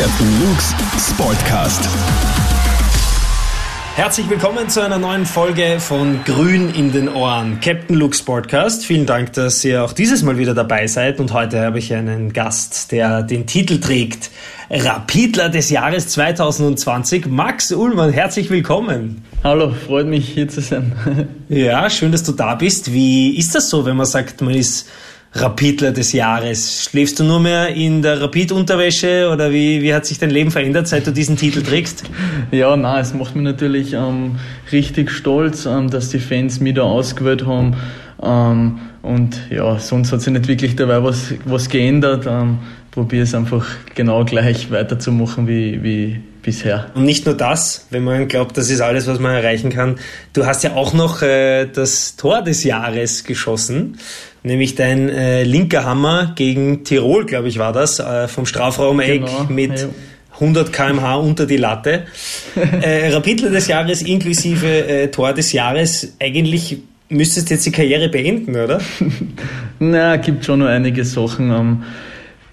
Captain Luke's Sportcast. Herzlich willkommen zu einer neuen Folge von Grün in den Ohren, Captain Luke Sportcast. Vielen Dank, dass ihr auch dieses Mal wieder dabei seid und heute habe ich einen Gast, der den Titel trägt, Rapidler des Jahres 2020, Max Ullmann. Herzlich willkommen. Hallo, freut mich hier zu sein. ja, schön, dass du da bist. Wie ist das so, wenn man sagt, man ist Rapidler des Jahres. Schläfst du nur mehr in der Rapid-Unterwäsche oder wie, wie hat sich dein Leben verändert, seit du diesen Titel trägst? Ja, na, es macht mich natürlich ähm, richtig stolz, ähm, dass die Fans mich da ausgewählt haben. Ähm, und ja, sonst hat sich nicht wirklich dabei was, was geändert. Ähm, probiere es einfach genau gleich weiterzumachen wie, wie bisher. Und nicht nur das, wenn man glaubt, das ist alles, was man erreichen kann. Du hast ja auch noch äh, das Tor des Jahres geschossen nämlich dein äh, linker Hammer gegen Tirol, glaube ich, war das, äh, vom Strafraum-Eck genau, mit ja. 100 km/h unter die Latte. äh, Rapidler des Jahres inklusive äh, Tor des Jahres. Eigentlich müsstest du jetzt die Karriere beenden, oder? Na, gibt schon noch einige Sachen. Ähm,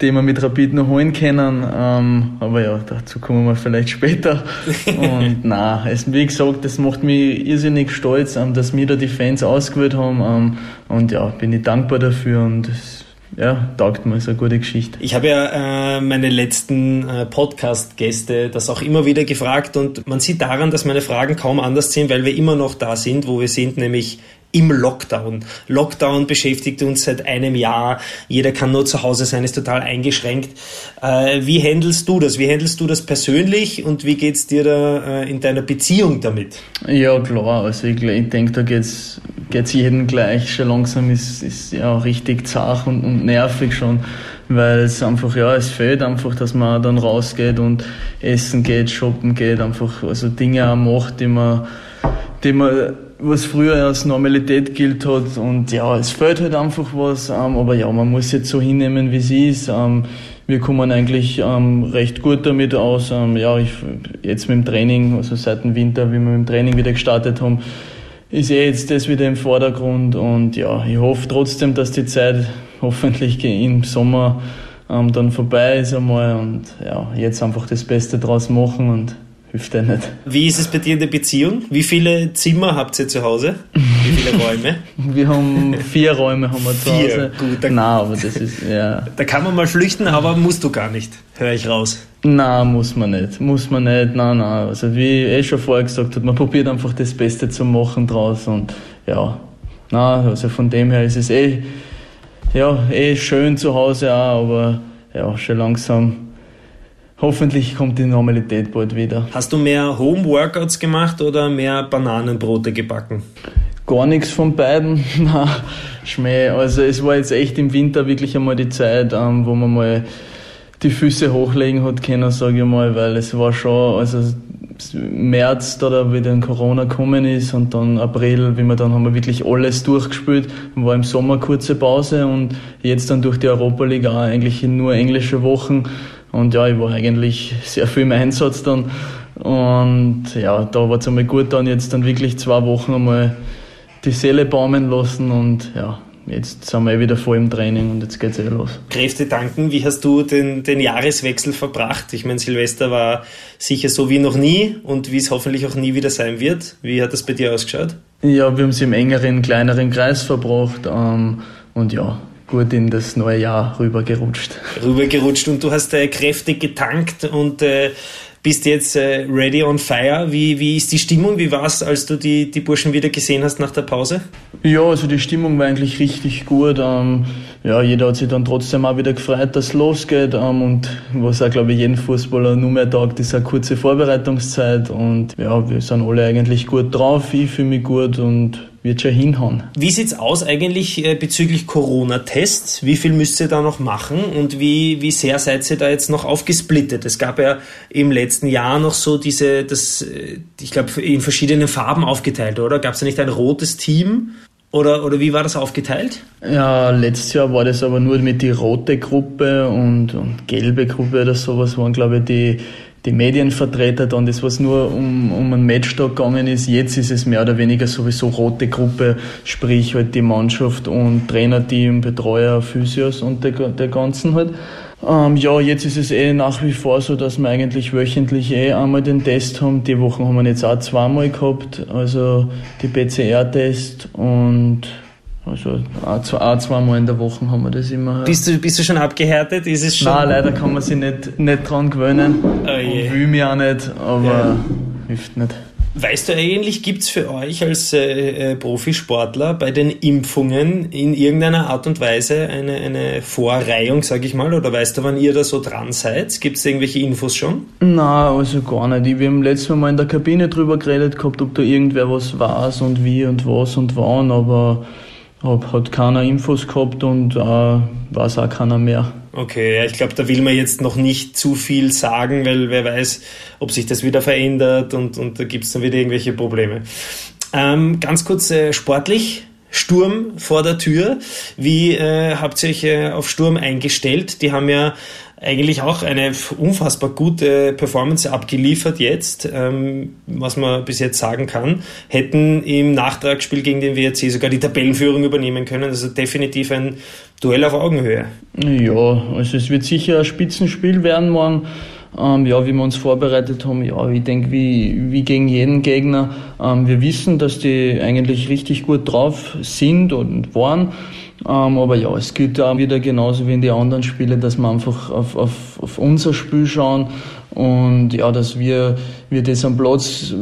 die wir mit Rapid noch holen können. Ähm, aber ja, dazu kommen wir vielleicht später. Und na, es, wie gesagt, das macht mich irrsinnig stolz, ähm, dass mir da die Fans ausgewählt haben. Ähm, und ja, bin ich dankbar dafür und es ja, taugt mir, ist eine gute Geschichte. Ich habe ja äh, meine letzten äh, Podcast-Gäste das auch immer wieder gefragt und man sieht daran, dass meine Fragen kaum anders sind, weil wir immer noch da sind, wo wir sind, nämlich im Lockdown. Lockdown beschäftigt uns seit einem Jahr. Jeder kann nur zu Hause sein, ist total eingeschränkt. Äh, wie handelst du das? Wie handelst du das persönlich und wie geht's dir da äh, in deiner Beziehung damit? Ja, klar. Also ich, ich denke, da geht's geht's jedem gleich. Schon langsam ist, ist ja richtig zart und, und nervig schon, weil es einfach, ja, es fehlt einfach, dass man dann rausgeht und essen geht, shoppen geht, einfach also Dinge auch macht, die man, die man was früher als Normalität gilt hat. Und ja, es fehlt halt einfach was. Ähm, aber ja, man muss jetzt so hinnehmen, wie es ist. Ähm, wir kommen eigentlich ähm, recht gut damit aus. Ja, ich, jetzt mit dem Training, also seit dem Winter, wie wir mit dem Training wieder gestartet haben, ist eh jetzt das wieder im Vordergrund. Und ja, ich hoffe trotzdem, dass die Zeit hoffentlich im Sommer dann vorbei ist einmal. Und ja, jetzt einfach das Beste draus machen und hilft ja nicht. Wie ist es bei dir in der Beziehung? Wie viele Zimmer habt ihr zu Hause? Wie viele Räume? wir haben vier Räume haben wir zu vier. Hause. Gut, Nein, aber das ist, ja. Da kann man mal flüchten, aber musst du gar nicht, höre ich raus. Nein, muss man nicht. Muss man nicht. Nein, nein. Also wie eh schon vorher gesagt hat, man probiert einfach das Beste zu machen draus und ja. Nein, also von dem her ist es eh, ja, eh schön zu Hause auch, aber ja, schon langsam hoffentlich kommt die Normalität bald wieder. Hast du mehr Home-Workouts gemacht oder mehr Bananenbrote gebacken? Gar nichts von beiden. Na, Schmäh. Also es war jetzt echt im Winter wirklich einmal die Zeit, ähm, wo man mal die Füße hochlegen hat können, sage ich mal, weil es war schon, also März, da da wieder in Corona gekommen ist und dann April, wie wir dann haben wir wirklich alles durchgespielt, war im Sommer kurze Pause und jetzt dann durch die Europa League auch eigentlich nur englische Wochen und ja, ich war eigentlich sehr viel im Einsatz dann. Und ja, da war es einmal gut, dann jetzt dann wirklich zwei Wochen einmal die Seele baumen lassen und ja, jetzt sind wir eh wieder voll im Training und jetzt geht's eh los. Kräfte tanken, wie hast du den, den Jahreswechsel verbracht? Ich meine, Silvester war sicher so wie noch nie und wie es hoffentlich auch nie wieder sein wird. Wie hat das bei dir ausgeschaut? Ja, wir haben es im engeren, kleineren Kreis verbracht ähm, und ja, gut in das neue Jahr rübergerutscht. Rübergerutscht und du hast äh, kräftig getankt und äh, bist jetzt äh, ready on fire. Wie, wie ist die Stimmung? Wie war es, als du die, die Burschen wieder gesehen hast nach der Pause? Ja, also die Stimmung war eigentlich richtig gut. Ähm, ja, jeder hat sich dann trotzdem auch wieder gefreut, dass es losgeht. Ähm, und was auch, glaube ich, jeden Fußballer nur mehr taugt, ist eine kurze Vorbereitungszeit. Und ja, wir sind alle eigentlich gut drauf. Ich fühle mich gut und wird schon hinhauen. Wie sieht es aus eigentlich äh, bezüglich Corona-Tests? Wie viel müsst ihr da noch machen und wie, wie sehr seid ihr da jetzt noch aufgesplittet? Es gab ja im letzten Jahr noch so diese, das, äh, ich glaube, in verschiedenen Farben aufgeteilt, oder? Gab es da nicht ein rotes Team? Oder, oder wie war das aufgeteilt? Ja, letztes Jahr war das aber nur mit die rote Gruppe und, und gelbe Gruppe oder sowas waren, glaube ich, die, die Medienvertreter dann, das was nur um, um einen Matchtag gegangen ist. Jetzt ist es mehr oder weniger sowieso rote Gruppe, sprich halt die Mannschaft und Trainerteam, Betreuer, Physios und der, der ganzen halt. Ähm, ja, jetzt ist es eh nach wie vor so, dass wir eigentlich wöchentlich eh einmal den Test haben. Die Wochen haben wir jetzt auch zweimal gehabt, also die PCR-Test und also auch, auch zweimal in der Woche haben wir das immer. Bist du, bist du schon abgehärtet? Ist es schon? Nein, leider kann man sich nicht, nicht dran gewöhnen. Oh und will mich auch nicht, aber ja. hilft nicht. Weißt du eigentlich, gibt es für euch als äh, äh, Profisportler bei den Impfungen in irgendeiner Art und Weise eine, eine Vorreihung, sage ich mal, oder weißt du, wann ihr da so dran seid? Gibt es irgendwelche Infos schon? Nein, also gar nicht. Wir haben letztes Mal in der Kabine drüber geredet gehabt, ob da irgendwer was weiß und wie und was und wann, aber hab, hat keiner Infos gehabt und äh, weiß auch keiner mehr. Okay, ja, ich glaube, da will man jetzt noch nicht zu viel sagen, weil wer weiß, ob sich das wieder verändert und, und da gibt es dann wieder irgendwelche Probleme. Ähm, ganz kurz äh, sportlich. Sturm vor der Tür. Wie äh, habt ihr euch äh, auf Sturm eingestellt? Die haben ja eigentlich auch eine unfassbar gute Performance abgeliefert jetzt, ähm, was man bis jetzt sagen kann. Hätten im Nachtragsspiel gegen den WRC sogar die Tabellenführung übernehmen können. Also definitiv ein Duell auf Augenhöhe. Ja, also es wird sicher ein Spitzenspiel werden morgen. Ähm, ja, wie wir uns vorbereitet haben, ja, ich denke, wie, wie gegen jeden Gegner. Ähm, wir wissen, dass die eigentlich richtig gut drauf sind und waren. Ähm, aber ja, es gilt auch wieder genauso wie in die anderen Spiele, dass wir einfach auf, auf, auf unser Spiel schauen und ja, dass wir, wir das am Platz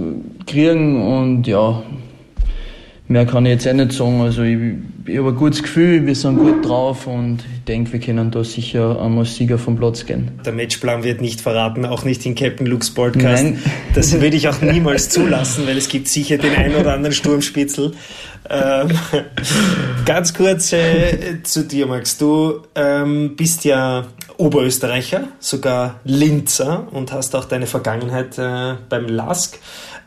kriegen und ja, Mehr kann ich jetzt auch nicht sagen. Also ich, ich habe ein gutes Gefühl, wir sind gut drauf und ich denke, wir können da sicher einmal Sieger vom Platz gehen. Der Matchplan wird nicht verraten, auch nicht in Captain Luke's Podcast. Nein. Das würde ich auch niemals zulassen, weil es gibt sicher den einen oder anderen Sturmspitzel. Ähm, ganz kurz äh, zu dir, Max. Du ähm, bist ja Oberösterreicher, sogar Linzer und hast auch deine Vergangenheit äh, beim LASK.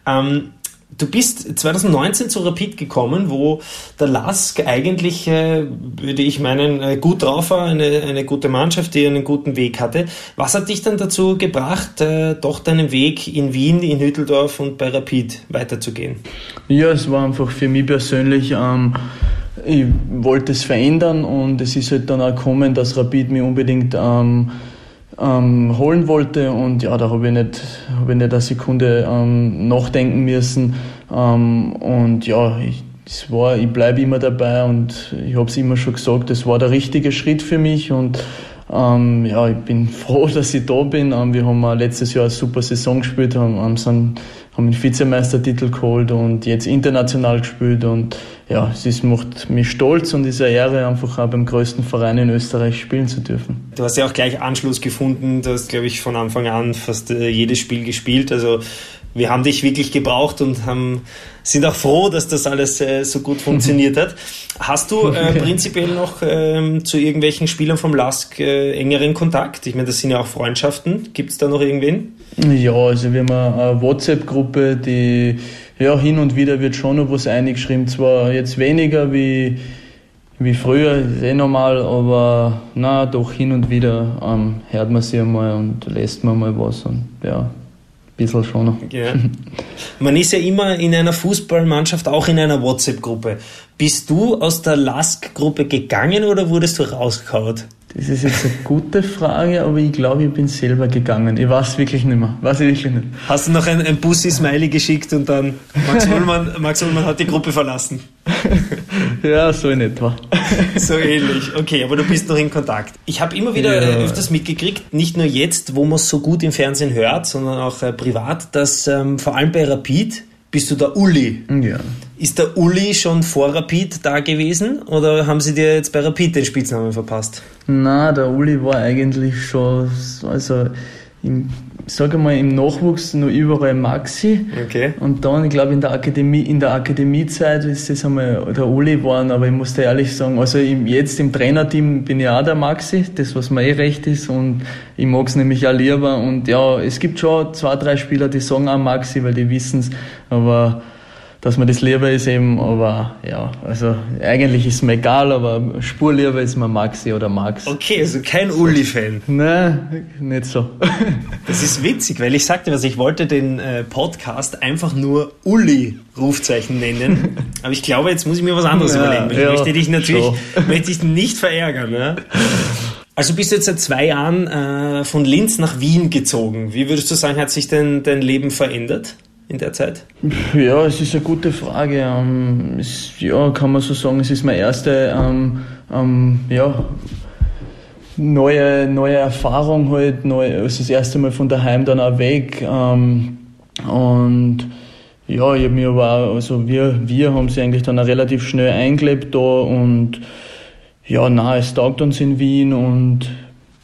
Ähm, Du bist 2019 zu Rapid gekommen, wo der Lask eigentlich, äh, würde ich meinen, äh, gut drauf war, eine, eine gute Mannschaft, die einen guten Weg hatte. Was hat dich dann dazu gebracht, äh, doch deinen Weg in Wien, in Hütteldorf und bei Rapid weiterzugehen? Ja, es war einfach für mich persönlich, ähm, ich wollte es verändern und es ist halt dann auch gekommen, dass Rapid mir unbedingt ähm, ähm, holen wollte. Und ja, da habe ich nicht, habe ich nicht eine Sekunde ähm, nachdenken müssen. Ähm, und ja, ich, es war, ich bleibe immer dabei und ich habe es immer schon gesagt, es war der richtige Schritt für mich und ähm, ja, ich bin froh, dass ich da bin. Ähm, wir haben letztes Jahr eine super Saison gespielt, haben, haben, haben den Vizemeistertitel geholt und jetzt international gespielt und ja, es ist, macht mich stolz und ist eine Ehre, einfach auch beim größten Verein in Österreich spielen zu dürfen. Du hast ja auch gleich Anschluss gefunden, du hast, glaube ich, von Anfang an fast äh, jedes Spiel gespielt. Also wir haben dich wirklich gebraucht und haben, sind auch froh, dass das alles äh, so gut funktioniert hat. Hast du äh, prinzipiell noch ähm, zu irgendwelchen Spielern vom LASK äh, engeren Kontakt? Ich meine, das sind ja auch Freundschaften. Gibt es da noch irgendwen? Ja, also wir haben eine WhatsApp-Gruppe, die ja, hin und wieder wird schon noch was eingeschrieben. Zwar jetzt weniger wie, wie früher, ist eh normal, aber na, doch hin und wieder ähm, hört man sie einmal und lässt man mal was und ja, ein bisschen schon noch. Ja. Man ist ja immer in einer Fußballmannschaft, auch in einer WhatsApp-Gruppe. Bist du aus der LASK-Gruppe gegangen oder wurdest du rausgehauen? Das ist jetzt eine gute Frage, aber ich glaube, ich bin selber gegangen. Ich weiß wirklich nicht mehr. Weiß ich wirklich nicht. Hast du noch ein, ein Bussi-Smiley geschickt und dann Max Ullmann, Max Ullmann hat die Gruppe verlassen? ja, so in etwa. so ähnlich. Okay, aber du bist noch in Kontakt. Ich habe immer wieder ja. öfters mitgekriegt, nicht nur jetzt, wo man es so gut im Fernsehen hört, sondern auch äh, privat, dass ähm, vor allem bei Rapid bist du der Uli. Ja. Ist der Uli schon vor Rapid da gewesen oder haben sie dir jetzt bei Rapid den Spitznamen verpasst? Na, der Uli war eigentlich schon, also im, sage mal, im Nachwuchs nur überall Maxi. Okay. Und dann, ich glaube, in der Akademie, in der Akademiezeit ist das einmal der Uli geworden, aber ich muss dir ehrlich sagen, also im, jetzt im Trainerteam bin ich auch der Maxi, das was mir eh recht ist und ich mag es nämlich auch lieber und ja, es gibt schon zwei, drei Spieler, die sagen auch Maxi, weil die wissen es, aber dass mir das lieber ist eben, aber ja, also eigentlich ist mir egal, aber spurlieber ist mir Maxi oder Max. Okay, also kein Uli-Fan. Nein, nicht so. Das ist witzig, weil ich sagte was, ich wollte den äh, Podcast einfach nur Uli-Rufzeichen nennen, aber ich glaube, jetzt muss ich mir was anderes ja, überlegen. Ich ja, möchte dich natürlich möchte dich nicht verärgern. Ne? Also bist du jetzt seit zwei Jahren äh, von Linz nach Wien gezogen. Wie würdest du sagen, hat sich denn dein Leben verändert in der Zeit? Ja, es ist eine gute Frage. Ähm, es, ja, kann man so sagen, es ist meine erste ähm, ähm, ja, neue, neue Erfahrung halt, neu, also das erste Mal von daheim dann auch weg. Ähm, und ja, ich habe mir aber also wir, wir haben sie eigentlich dann auch relativ schnell eingelebt da und ja, na, es taugt uns in Wien und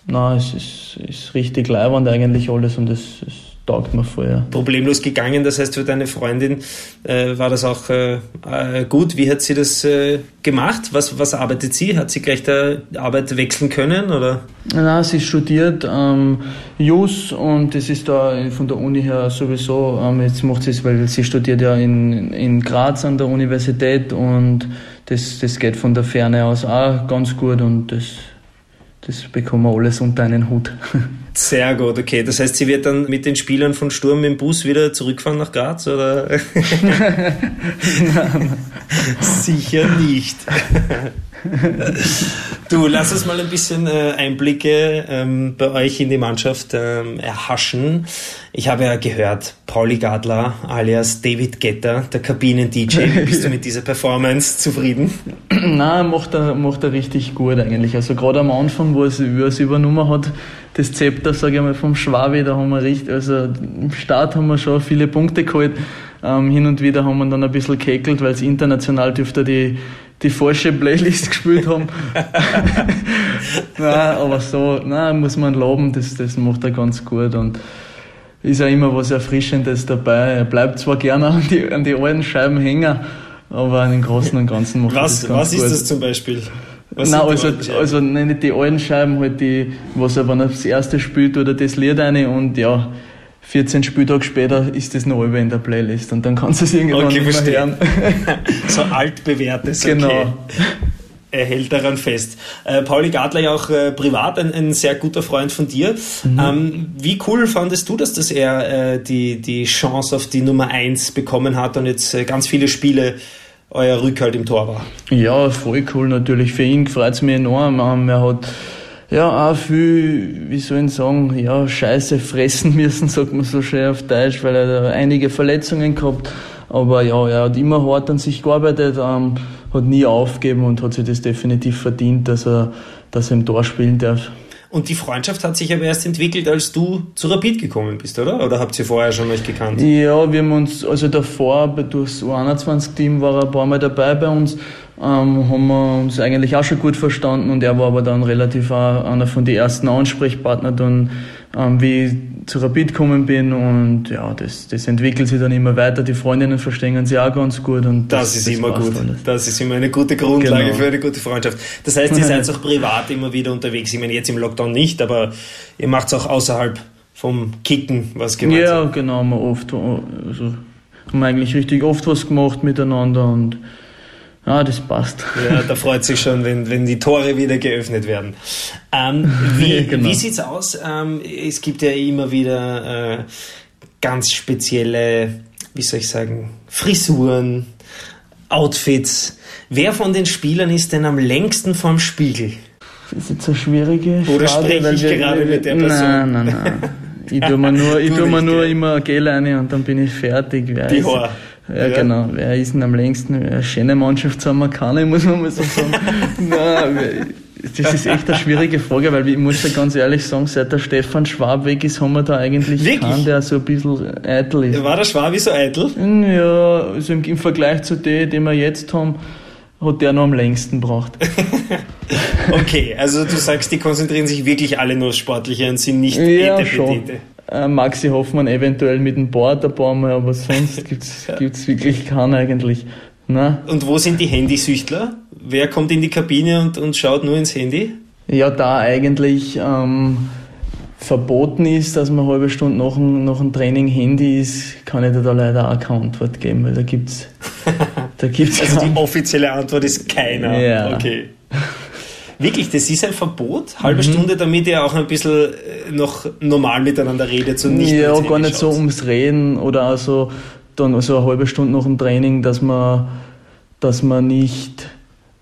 na, es ist, ist richtig leibend eigentlich alles und es, es taugt mir vorher. Problemlos gegangen, das heißt für deine Freundin äh, war das auch äh, äh, gut. Wie hat sie das äh, gemacht? Was, was arbeitet sie? Hat sie gleich der Arbeit wechseln können? Oder? Na, sie studiert ähm, Jus und das ist da von der Uni her sowieso, ähm, jetzt macht sie es, weil sie studiert ja in, in Graz an der Universität und das, das geht von der Ferne aus auch ganz gut und das, das bekommen wir alles unter einen Hut. Sehr gut, okay. Das heißt, sie wird dann mit den Spielern von Sturm im Bus wieder zurückfahren nach Graz, oder? Sicher nicht. du, lass uns mal ein bisschen äh, Einblicke ähm, bei euch in die Mannschaft ähm, erhaschen. Ich habe ja gehört, Pauli Gadler alias David Getter, der Kabinen-DJ. Bist du mit dieser Performance zufrieden? Nein, macht er, macht er richtig gut eigentlich. Also gerade am Anfang, wo er es übernommen hat, das Zepter, sage ich mal, vom Schwabi, da haben wir richtig, also im Start haben wir schon viele Punkte geholt. Ähm, hin und wieder haben wir dann ein bisschen geekelt, weil es international dürfte die die falsche Playlist gespielt haben. nein, aber so, nein, muss man loben, das, das macht er ganz gut und ist ja immer was Erfrischendes dabei. Er bleibt zwar gerne an die, an die alten Scheiben hängen, aber in den Großen und Ganzen macht was, das ganz Was ist gut. das zum Beispiel? Was Nein, also, also nicht die alten Scheiben, halt die, was er, wenn er das erste spielt oder das Lied eine und ja, 14 Spieltage später ist das noch in der Playlist und dann kannst du es irgendwann okay, nicht mehr hören. so altbewährtes, genau. okay. Er hält daran fest. Äh, Pauli Gartler ja auch äh, privat ein, ein, sehr guter Freund von dir. Mhm. Ähm, wie cool fandest du das, dass er äh, die, die Chance auf die Nummer 1 bekommen hat und jetzt äh, ganz viele Spiele euer Rückhalt im Tor war? Ja, voll cool natürlich. Für ihn freut es mich enorm. Ähm, er hat ja, auch viel, wie soll ich sagen, ja, Scheiße fressen müssen, sagt man so schön auf Deutsch, weil er da einige Verletzungen gehabt. Aber ja, er hat immer hart an sich gearbeitet, ähm, hat nie aufgegeben und hat sich das definitiv verdient, dass er, dass er im Tor spielen darf. Und die Freundschaft hat sich aber erst entwickelt, als du zu Rapid gekommen bist, oder? Oder habt ihr vorher schon euch gekannt? Ja, wir haben uns, also davor, durchs U21-Team war er ein paar Mal dabei bei uns ähm, haben wir uns eigentlich auch schon gut verstanden und er war aber dann relativ auch einer von den ersten Ansprechpartnern dann, ähm, wie ich zu Rapid gekommen bin und ja, das, das entwickelt sich dann immer weiter. Die Freundinnen verstehen sich auch ganz gut und das, das ist das immer gut. Alles. Das ist immer eine gute Grundlage genau. für eine gute Freundschaft. Das heißt, ihr seid auch privat immer wieder unterwegs. Ich meine, jetzt im Lockdown nicht, aber ihr macht es auch außerhalb vom Kicken was gemeinsam. Ja, genau, wir oft, also haben wir eigentlich richtig oft was gemacht miteinander und ja, das passt. Ja, da freut sich schon, wenn, wenn die Tore wieder geöffnet werden. Ähm, wie genau. wie sieht's aus? Ähm, es gibt ja immer wieder äh, ganz spezielle, wie soll ich sagen, Frisuren, Outfits. Wer von den Spielern ist denn am längsten vorm Spiegel? Das ist jetzt eine schwierige Oder Frage, spreche ich wir, gerade mit der Person? Nein, nein, nein. Ich tue mir nur, ich tue mir nur immer Gel rein und dann bin ich fertig. Die Haare. Ja, ja, genau. Wer ist denn am längsten? Eine schöne Mannschaft haben wir keine, muss man mal so sagen. Nein, das ist echt eine schwierige Frage, weil ich muss ja ganz ehrlich sagen, seit der Stefan Schwab weg ist, haben wir da eigentlich Wirklich? keinen, der so ein bisschen eitel ist. War der Schwabi so eitel? Ja, also im, im Vergleich zu dem, den wir jetzt haben, hat der noch am längsten braucht. okay, also du sagst, die konzentrieren sich wirklich alle nur aufs Sportliche und sind nicht ja, Schon. Äh, Maxi Hoffmann eventuell mit dem Board ein paar Mal, aber sonst gibt's ja. gibt's wirklich keinen eigentlich. Na? Und wo sind die Handysüchtler? Wer kommt in die Kabine und, und schaut nur ins Handy? Ja, da eigentlich ähm, verboten ist, dass man eine halbe Stunde nach dem, nach dem Training Handy ist, kann ich dir da leider auch keine Antwort geben, weil da gibt's, da gibt's Also die offizielle Antwort ist keiner. Ja. Okay. Wirklich, das ist ein Verbot? Halbe mhm. Stunde, damit ihr auch ein bisschen äh, noch normal miteinander redet und nicht Ja, gar nicht schaut. so ums Reden oder also dann so eine halbe Stunde nach dem Training, dass man, dass man nicht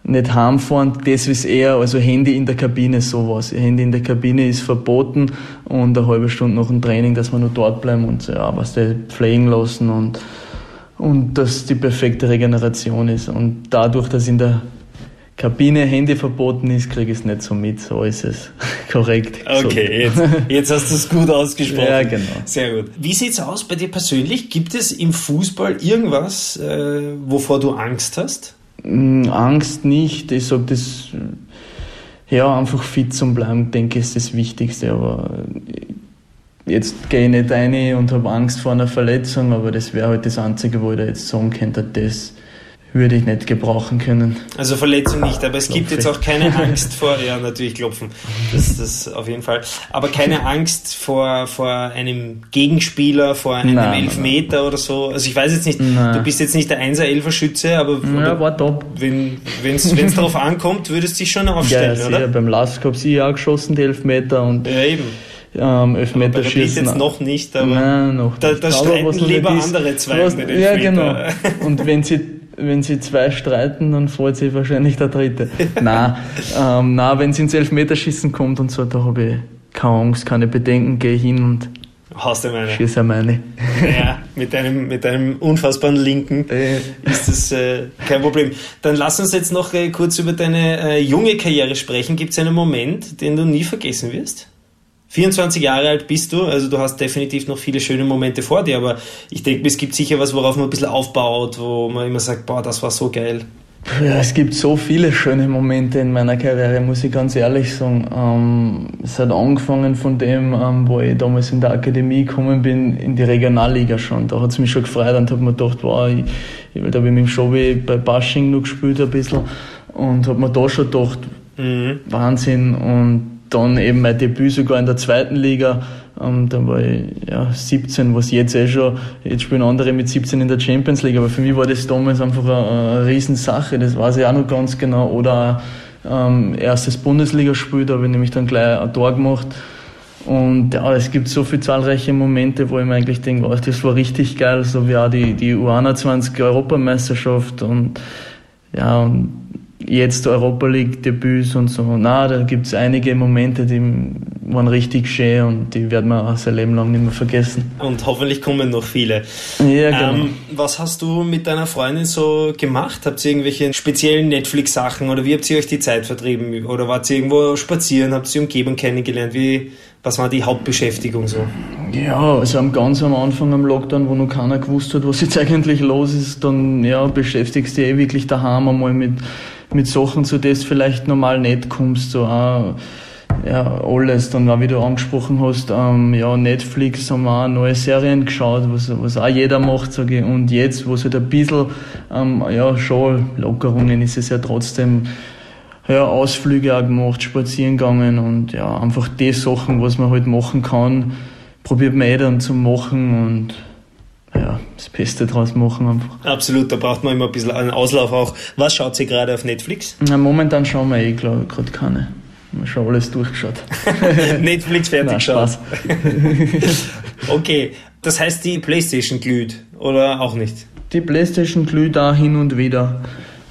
nicht heimfahren, das ist eher, also Handy in der Kabine, sowas. Handy in der Kabine ist verboten und eine halbe Stunde nach dem Training, dass wir nur dort bleiben und ja, was der pflegen lassen und, und dass die perfekte Regeneration ist. Und dadurch, dass in der Kabine Handy verboten ist, kriege ich es nicht so mit. So ist es korrekt. Okay, so. jetzt, jetzt hast du es gut ausgesprochen. Ja, genau. Sehr gut. Wie sieht's aus bei dir persönlich? Gibt es im Fußball irgendwas, äh, wovor du Angst hast? Mm, Angst nicht. Ich sage das, ja, einfach fit zum Bleiben, denke ich, ist das Wichtigste. Aber jetzt gehe ich nicht rein und habe Angst vor einer Verletzung, aber das wäre halt das Einzige, wo ich da jetzt sagen könnte, das würde ich nicht gebrauchen können. Also Verletzung nicht, aber es Klopfe. gibt jetzt auch keine Angst vor, ja natürlich klopfen, das das auf jeden Fall, aber keine Angst vor, vor einem Gegenspieler, vor einem nein, Elfmeter nein. oder so. Also ich weiß jetzt nicht, nein. du bist jetzt nicht der Einser Elferschütze, aber, ja, war top. wenn es darauf ankommt, würdest du dich schon aufstellen, ja, ja, oder? Beim Last habe ich auch geschossen, die Elfmeter und ja, eben. Ähm, Elfmeterschießen. jetzt noch nicht, aber Nein, noch da, da streiten lieber andere zwei was, Ja, genau. Und wenn sie wenn sie zwei streiten, dann freut sich wahrscheinlich der dritte. nein, ähm, nein, wenn es ins Elfmeterschießen kommt und so, da habe ich keine Angst, keine Bedenken, gehe hin und Hast du meine? Schieße meine. Ja, mit einem, mit einem unfassbaren Linken äh. ist das äh, kein Problem. Dann lass uns jetzt noch äh, kurz über deine äh, junge Karriere sprechen. Gibt es einen Moment, den du nie vergessen wirst? 24 Jahre alt bist du, also du hast definitiv noch viele schöne Momente vor dir, aber ich denke, es gibt sicher was, worauf man ein bisschen aufbaut, wo man immer sagt, boah, das war so geil. Ja, es gibt so viele schöne Momente in meiner Karriere, muss ich ganz ehrlich sagen. Ähm, es hat angefangen von dem, ähm, wo ich damals in der Akademie gekommen bin, in die Regionalliga schon. Da hat es mich schon gefreut und habe mir gedacht, wow, ich, da habe ich mit dem Schobi bei Bashing noch gespielt ein bisschen und habe mir da schon gedacht, mhm. Wahnsinn und dann eben mein Debüt sogar in der zweiten Liga. Ähm, da war ich ja, 17, was jetzt eh schon, jetzt spielen andere mit 17 in der Champions League, aber für mich war das damals einfach eine, eine Riesensache, das weiß ich auch noch ganz genau. Oder ähm, erstes Bundesligaspiel, da habe ich nämlich dann gleich ein Tor gemacht. Und ja, es gibt so viele zahlreiche Momente, wo ich mir eigentlich denke, oh, das war richtig geil, so wie auch die, die U21 Europameisterschaft und ja, und jetzt Europa League Debüts und so. Na, da gibt es einige Momente, die waren richtig schön und die werden wir auch sein Leben lang nicht mehr vergessen. Und hoffentlich kommen noch viele. Ja, genau. Ähm, was hast du mit deiner Freundin so gemacht? Habt ihr irgendwelche speziellen Netflix-Sachen oder wie habt ihr euch die Zeit vertrieben? Oder wart ihr irgendwo spazieren? Habt ihr die Umgebung kennengelernt? Wie, was war die Hauptbeschäftigung so? Ja, also am ganz am Anfang am Lockdown, wo noch keiner gewusst hat, was jetzt eigentlich los ist, dann ja, beschäftigst du dich eh wirklich daheim einmal mit mit Sachen, zu denen du vielleicht normal nicht kommst, so auch, ja, alles. Dann auch, wie du angesprochen hast, ähm, ja, Netflix haben wir auch neue Serien geschaut, was, was auch jeder macht, sage ich. Und jetzt, wo es halt ein bisschen, ähm, ja, schon Lockerungen ist es ja trotzdem, ja, Ausflüge auch gemacht, spazieren gegangen und ja, einfach die Sachen, was man halt machen kann, probiert man eh dann zu machen und ja, das Beste draus machen einfach. Absolut, da braucht man immer ein bisschen einen Auslauf auch. Was schaut sie gerade auf Netflix? Na, momentan schauen wir eh, glaube ich, gerade keine. Wir haben schon alles durchgeschaut. Netflix fertig geschaut. okay, das heißt, die Playstation glüht oder auch nicht? Die Playstation glüht auch hin und wieder.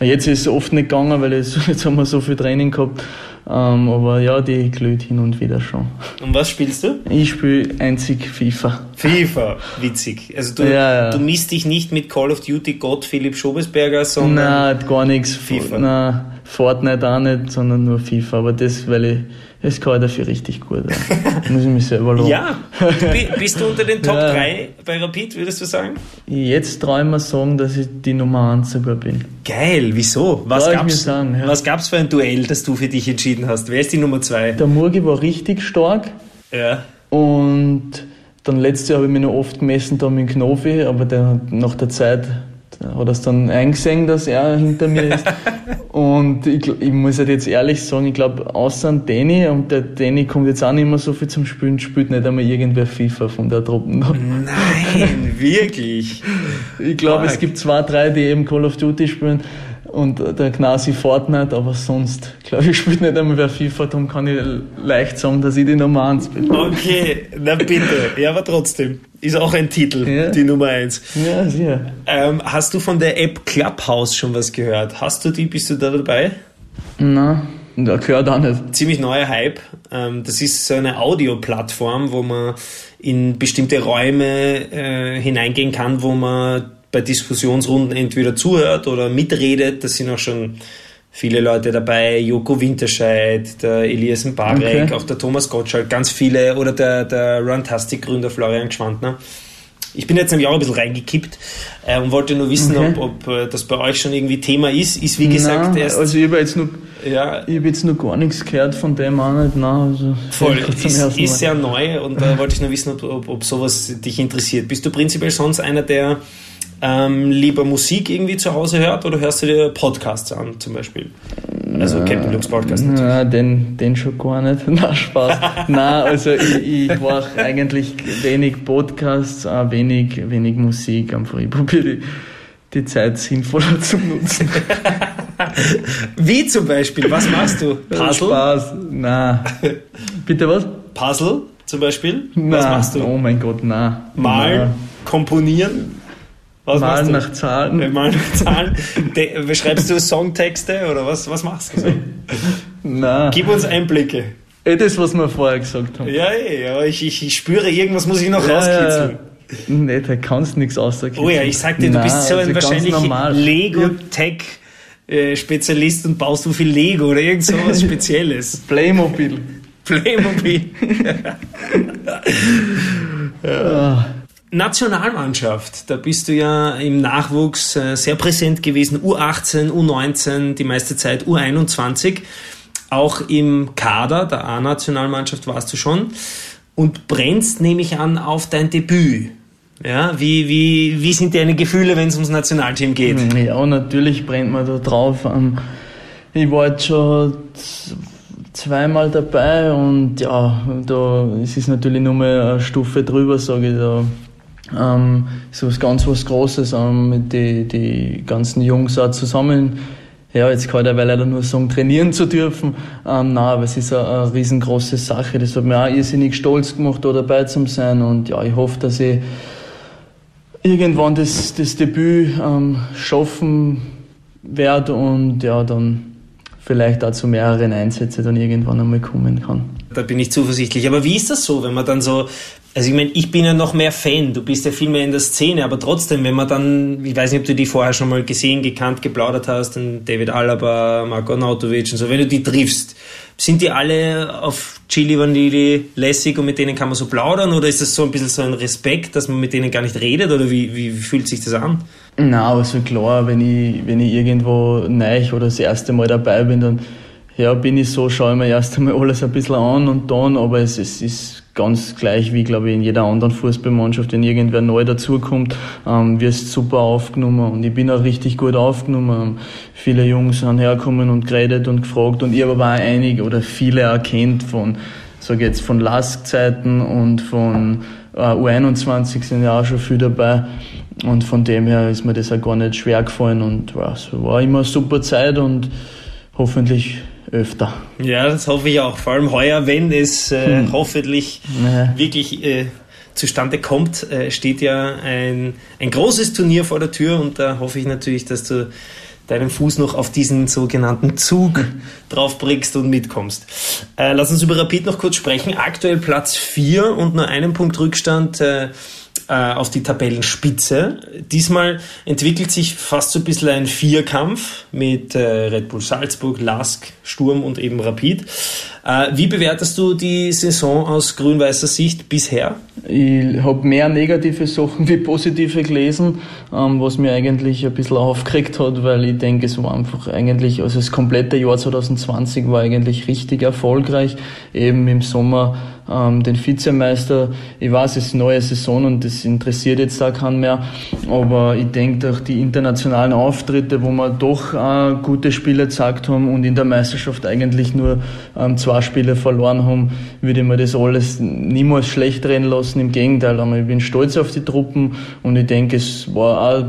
Jetzt ist es oft nicht gegangen, weil es, jetzt haben wir so viel Training gehabt. Ähm, aber ja, die glüht hin und wieder schon. Und was spielst du? Ich spiele einzig FIFA. FIFA, witzig. Also du, ja, ja. du misst dich nicht mit Call of Duty Gott Philipp Schobesberger, sondern. Nein, gar nichts. FIFA. Nein, Fortnite auch nicht, sondern nur FIFA. Aber das, weil ich das kann dafür richtig gut. Ja. Muss ich mich selber loben. Ja, bist du unter den Top ja. 3 bei Rapid, würdest du sagen? Jetzt traue ich mir sagen, dass ich die Nummer 1 sogar bin. Geil, wieso? Was gab es ja. Was für ein Duell, das du für dich entschieden hast? Wer ist die Nummer 2? Der Murgi war richtig stark. Ja. Und dann letztes Jahr habe ich mich noch oft gemessen da mit Knofi, aber der, nach der Zeit hat er es dann eingesehen, dass er hinter mir ist. und ich, ich, muss halt jetzt ehrlich sagen, ich glaube, außer Danny, und der Danny kommt jetzt auch nicht mehr so viel zum Spielen, spielt nicht einmal irgendwer FIFA von der Truppe. Nein, wirklich? Ich glaube, es gibt zwei, drei, die eben Call of Duty spielen und der Gnasi Fortnite, aber sonst, glaube ich, spielt nicht einmal wer FIFA, darum kann ich leicht sagen, dass ich die Nummer 1 bin. Okay, na bitte, ja, aber trotzdem. Ist auch ein Titel, ja. die Nummer eins. Ja, sicher. Ähm, hast du von der App Clubhouse schon was gehört? Hast du die, bist du da dabei? Nein. Da gehört auch nicht. Ziemlich neuer Hype. Ähm, das ist so eine Audioplattform, wo man in bestimmte Räume äh, hineingehen kann, wo man bei Diskussionsrunden entweder zuhört oder mitredet. Das sind auch schon viele Leute dabei, Joko Winterscheid, der Elias Mbarek, okay. auch der Thomas Gottschalk, ganz viele oder der, der Runtastic-Gründer Florian Gschwandner. Ich bin jetzt nämlich auch ein bisschen reingekippt äh, und wollte nur wissen, okay. ob, ob äh, das bei euch schon irgendwie Thema ist. Ist wie gesagt Nein, erst. Also ich habe jetzt, noch, ja, ich hab jetzt noch gar nichts gehört von dem auch nicht. Nein, also voll, ist, ist sehr neu und da wollte ich nur wissen, ob, ob, ob sowas dich interessiert. Bist du prinzipiell sonst einer, der ähm, lieber Musik irgendwie zu Hause hört oder hörst du dir Podcasts an zum Beispiel? Also Captain Luke's Podcast natürlich. Nein, den, den schon gar nicht. Na, Spaß. Nein, also ich, ich mache eigentlich wenig Podcasts, auch wenig, wenig Musik. Einfach ich probiere die, die Zeit sinnvoller zu nutzen. Wie zum Beispiel? Was machst du? Puzzle? Spaß. Nein. Bitte was? Puzzle zum Beispiel? Was machst du? Oh mein Gott, nein. Malen? Komponieren? Was malen nach Zahlen. Wir malen nach Zahlen. De, schreibst du Songtexte oder was, was machst du so? Nein. Gib uns Einblicke. Eh das, was wir vorher gesagt haben. Ja, eh, aber ich, ich, ich spüre, irgendwas muss ich noch ja, rauskitzeln. Nee, da kannst du nichts außerkitzeln. Oh ja, ich sag dir, du Nein, bist so ein also wahrscheinlich Lego-Tech-Spezialist und baust so viel Lego oder irgend so was Spezielles. Playmobil. Playmobil. ja. Nationalmannschaft, da bist du ja im Nachwuchs äh, sehr präsent gewesen, U18, U19, die meiste Zeit U21. Auch im Kader der A-Nationalmannschaft warst du schon und brennst, nehme ich an, auf dein Debüt. Ja, wie, wie, wie sind deine Gefühle, wenn es ums Nationalteam geht? Ja, natürlich brennt man da drauf. Ähm, ich war jetzt schon zweimal dabei und ja, da es ist natürlich nur mal eine Stufe drüber, sage ich da ähm, so was ganz was Großes, ähm, die, die ganzen Jungs auch zusammen. Ja, jetzt kann ich leider nur sagen, trainieren zu dürfen. Ähm, nein, aber es ist eine, eine riesengroße Sache. Das hat mir auch irrsinnig stolz gemacht, da dabei zu sein. Und ja, ich hoffe, dass ich irgendwann das, das Debüt ähm, schaffen werde und ja, dann vielleicht auch zu mehreren Einsätzen dann irgendwann einmal kommen kann. Da bin ich zuversichtlich. Aber wie ist das so, wenn man dann so also ich meine, ich bin ja noch mehr Fan, du bist ja viel mehr in der Szene, aber trotzdem, wenn man dann, ich weiß nicht, ob du die vorher schon mal gesehen, gekannt, geplaudert hast, den David Alaba, Marko Nautovic und so, wenn du die triffst, sind die alle auf Chili Vanilli lässig und mit denen kann man so plaudern? Oder ist das so ein bisschen so ein Respekt, dass man mit denen gar nicht redet? Oder wie, wie fühlt sich das an? Na, also klar, wenn ich, wenn ich irgendwo neu oder das erste Mal dabei bin, dann ja, bin ich so, schaue ich mir erst einmal alles ein bisschen an und dann, aber es, es ist ganz gleich wie, glaube ich, in jeder anderen Fußballmannschaft, wenn irgendwer neu dazukommt, ähm, wirst super aufgenommen und ich bin auch richtig gut aufgenommen. Viele Jungs sind hergekommen und geredet und gefragt und ich aber auch einige oder viele erkennt von, sage jetzt, von Lask-Zeiten und von äh, U21 sind ja auch schon viel dabei und von dem her ist mir das auch gar nicht schwer gefallen und es war immer eine super Zeit und hoffentlich öfter. Ja, das hoffe ich auch. Vor allem heuer, wenn es äh, hm. hoffentlich ja. wirklich äh, zustande kommt, äh, steht ja ein, ein großes Turnier vor der Tür und da hoffe ich natürlich, dass du deinen Fuß noch auf diesen sogenannten Zug draufbringst und mitkommst. Äh, lass uns über Rapid noch kurz sprechen. Aktuell Platz 4 und nur einen Punkt Rückstand äh, auf die Tabellenspitze. Diesmal entwickelt sich fast so ein bisschen ein Vierkampf mit äh, Red Bull Salzburg, Lask, Sturm und eben Rapid. Äh, wie bewertest du die Saison aus grün-weißer Sicht bisher? Ich habe mehr negative Sachen wie positive gelesen, ähm, was mir eigentlich ein bisschen aufgeregt hat, weil ich denke, es war einfach eigentlich, also das komplette Jahr 2020 war eigentlich richtig erfolgreich. Eben im Sommer ähm, den Vizemeister. Ich weiß, es ist eine neue Saison und das interessiert jetzt auch keinen mehr. Aber ich denke, durch die internationalen Auftritte, wo wir doch äh, gute Spiele gezeigt haben und in der Meisterschaft eigentlich nur ähm, zwei Spiele verloren haben, würde ich mir das alles niemals schlecht reden lassen. Im Gegenteil, aber ich bin stolz auf die Truppen und ich denke, es war auch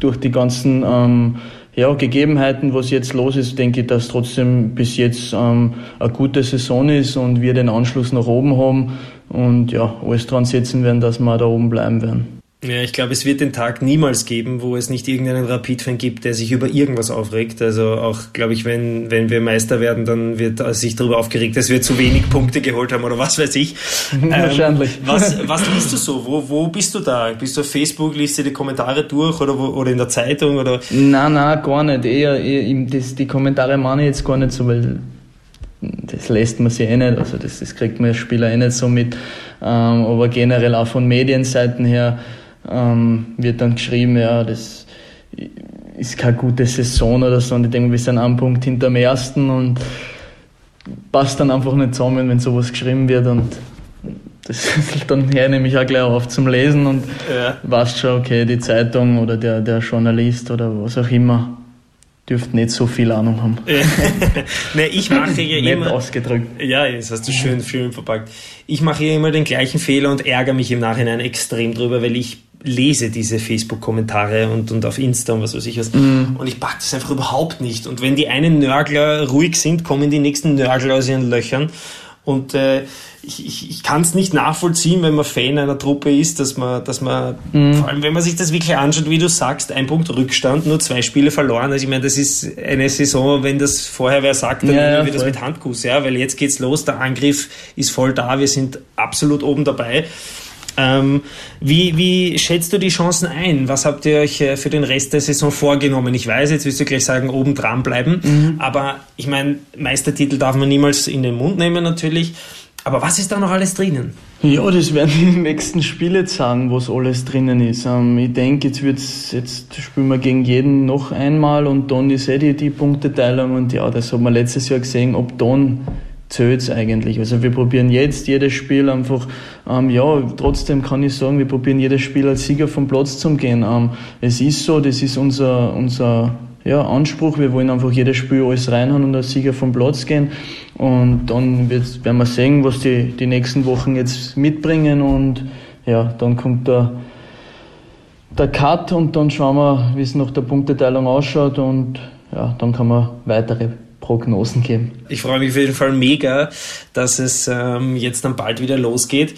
durch die ganzen ähm, ja, Gegebenheiten, was jetzt los ist, denke ich, dass trotzdem bis jetzt ähm, eine gute Saison ist und wir den Anschluss nach oben haben und ja, alles dran setzen werden, dass wir da oben bleiben werden. Ja, ich glaube, es wird den Tag niemals geben, wo es nicht irgendeinen Rapid-Fan gibt, der sich über irgendwas aufregt. Also auch, glaube ich, wenn, wenn wir Meister werden, dann wird sich darüber aufgeregt, dass wir zu wenig Punkte geholt haben oder was weiß ich. Wahrscheinlich. Ähm, was, was liest du so? Wo, wo bist du da? Bist du auf Facebook, liest du die Kommentare durch oder, wo, oder in der Zeitung? Oder? Nein, nein, gar nicht. Eher, eher das, die Kommentare meine ich jetzt gar nicht so, weil das lässt man sich eh nicht, also das, das kriegt man als Spieler eh nicht so mit. Ähm, aber generell auch von Medienseiten her ähm, wird dann geschrieben, ja, das ist keine gute Saison oder so. Und ich denke, wir sind einen Punkt hinter dem ersten und passt dann einfach nicht zusammen, wenn sowas geschrieben wird. Und das dann her nehme ich auch gleich auf zum Lesen und ja. weißt schon, okay, die Zeitung oder der, der Journalist oder was auch immer dürfte nicht so viel Ahnung haben. ne, ich mache ja Nett immer. ausgedrückt. Ja, das hast du schön, schön verpackt. Ich mache ja immer den gleichen Fehler und ärgere mich im Nachhinein extrem drüber, weil ich lese diese Facebook-Kommentare und, und auf Insta und was weiß ich was. Mm. Und ich pack das einfach überhaupt nicht. Und wenn die einen Nörgler ruhig sind, kommen die nächsten Nörgler aus ihren Löchern. Und äh, ich, ich, ich kann es nicht nachvollziehen, wenn man Fan einer Truppe ist, dass man, dass man, mm. vor allem wenn man sich das wirklich anschaut, wie du sagst, ein Punkt Rückstand, nur zwei Spiele verloren. Also ich meine, das ist eine Saison, wenn das vorher wer sagt, dann ja, nehmen wir das mit Handkuss, ja, weil jetzt geht's los, der Angriff ist voll da, wir sind absolut oben dabei. Ähm, wie, wie schätzt du die Chancen ein? Was habt ihr euch äh, für den Rest der Saison vorgenommen? Ich weiß, jetzt wirst du gleich sagen, oben dran bleiben, mhm. aber ich meine, Meistertitel darf man niemals in den Mund nehmen natürlich. Aber was ist da noch alles drinnen? Ja, das werden die nächsten Spiele zeigen, was alles drinnen ist. Ähm, ich denke, jetzt wird's, jetzt spielen wir gegen jeden noch einmal und dann ist eh die, die Punkteteilung und ja, das haben wir letztes Jahr gesehen, ob dann zählt eigentlich. Also wir probieren jetzt jedes Spiel einfach, ähm, ja, trotzdem kann ich sagen, wir probieren jedes Spiel als Sieger vom Platz zu gehen. Ähm, es ist so, das ist unser, unser ja, Anspruch. Wir wollen einfach jedes Spiel alles reinhauen und als Sieger vom Platz gehen. Und dann wird, werden wir sehen, was die, die nächsten Wochen jetzt mitbringen und ja, dann kommt der, der Cut und dann schauen wir, wie es nach der Punkteteilung ausschaut und ja, dann kann man weitere Prognosen geben. Ich freue mich auf jeden Fall mega, dass es ähm, jetzt dann bald wieder losgeht.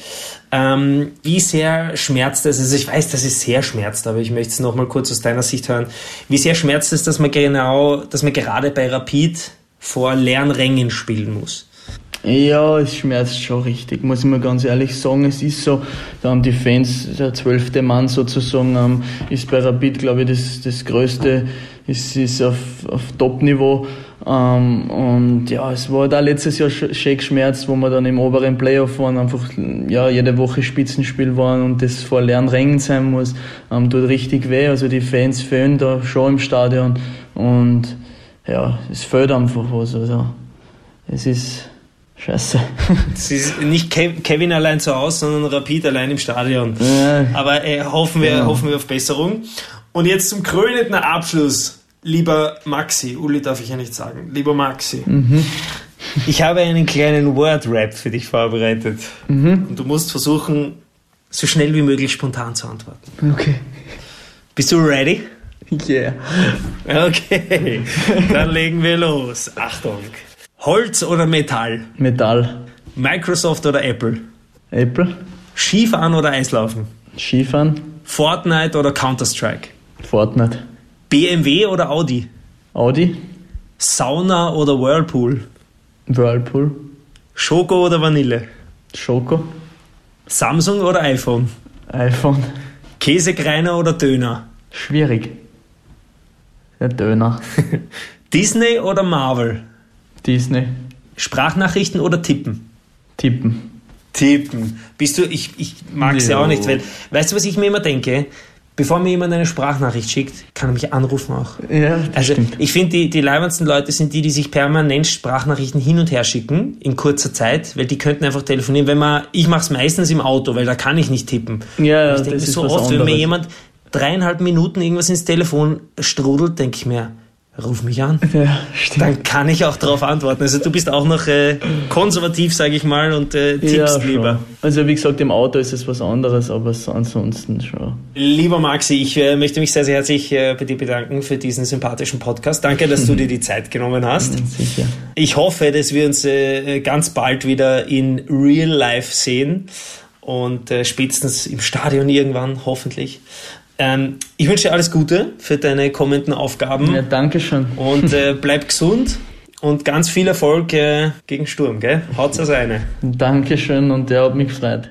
Ähm, wie sehr schmerzt es? Also ich weiß, dass es sehr schmerzt, aber ich möchte es nochmal kurz aus deiner Sicht hören. Wie sehr schmerzt es, dass man genau, dass man gerade bei Rapid vor leeren Rängen spielen muss? Ja, es schmerzt schon richtig, muss ich mal ganz ehrlich sagen. Es ist so, da haben die Fans, der zwölfte Mann sozusagen, ähm, ist bei Rapid, glaube ich, das, das Größte, ist, ist auf, auf Top-Niveau. Ähm, und ja, es war da letztes Jahr schön geschmerzt, wo wir dann im oberen Playoff waren, einfach ja, jede Woche Spitzenspiel waren und das vor leeren Rängen sein muss, ähm, tut richtig weh. Also die Fans fehlen da schon im Stadion und ja, es fehlt einfach was. Also es ist Scheiße. Es ist nicht Kevin allein zu Hause, sondern Rapid allein im Stadion. Ja. Aber äh, hoffen, wir, ja. hoffen wir auf Besserung. Und jetzt zum krönenden Abschluss Lieber Maxi, Uli darf ich ja nicht sagen, lieber Maxi, mhm. ich habe einen kleinen Word-Rap für dich vorbereitet. Mhm. Und du musst versuchen, so schnell wie möglich spontan zu antworten. Okay. Bist du ready? Yeah. Okay, dann legen wir los. Achtung. Holz oder Metall? Metall. Microsoft oder Apple? Apple. Skifahren oder Eislaufen? Skifahren. Fortnite oder Counter-Strike? Fortnite. BMW oder Audi? Audi. Sauna oder Whirlpool? Whirlpool. Schoko oder Vanille? Schoko. Samsung oder iPhone? iPhone. Käsekreiner oder Döner? Schwierig. Der Döner. Disney oder Marvel? Disney. Sprachnachrichten oder Tippen? Tippen. Tippen. Bist du, ich, ich mag es ja auch nicht, weil, weißt du, was ich mir immer denke? Bevor mir jemand eine Sprachnachricht schickt, kann er mich anrufen auch. Ja, also stimmt. ich finde, die, die leibendsten Leute sind die, die sich permanent Sprachnachrichten hin und her schicken in kurzer Zeit, weil die könnten einfach telefonieren. Wenn man, ich mache es meistens im Auto, weil da kann ich nicht tippen. Ja, ich denke so oft, anderes. wenn mir jemand dreieinhalb Minuten irgendwas ins Telefon strudelt, denke ich mir, ruf mich an. Ja, stimmt. Dann kann ich auch darauf antworten. Also du bist auch noch äh, konservativ, sage ich mal, und äh, tippst ja, lieber. Also wie gesagt, im Auto ist es was anderes, aber so ansonsten schon. Lieber Maxi, ich äh, möchte mich sehr, sehr herzlich äh, bei dir bedanken für diesen sympathischen Podcast. Danke, dass du dir die Zeit genommen hast. Sicher. Ich hoffe, dass wir uns äh, ganz bald wieder in Real Life sehen und äh, spätestens im Stadion irgendwann, hoffentlich. Ähm, ich wünsche dir alles Gute für deine kommenden Aufgaben. Ja, danke schön. Und äh, bleib gesund und ganz viel Erfolg äh, gegen Sturm, gell? Haut's aus eine. Dankeschön und der hat mich gefreut.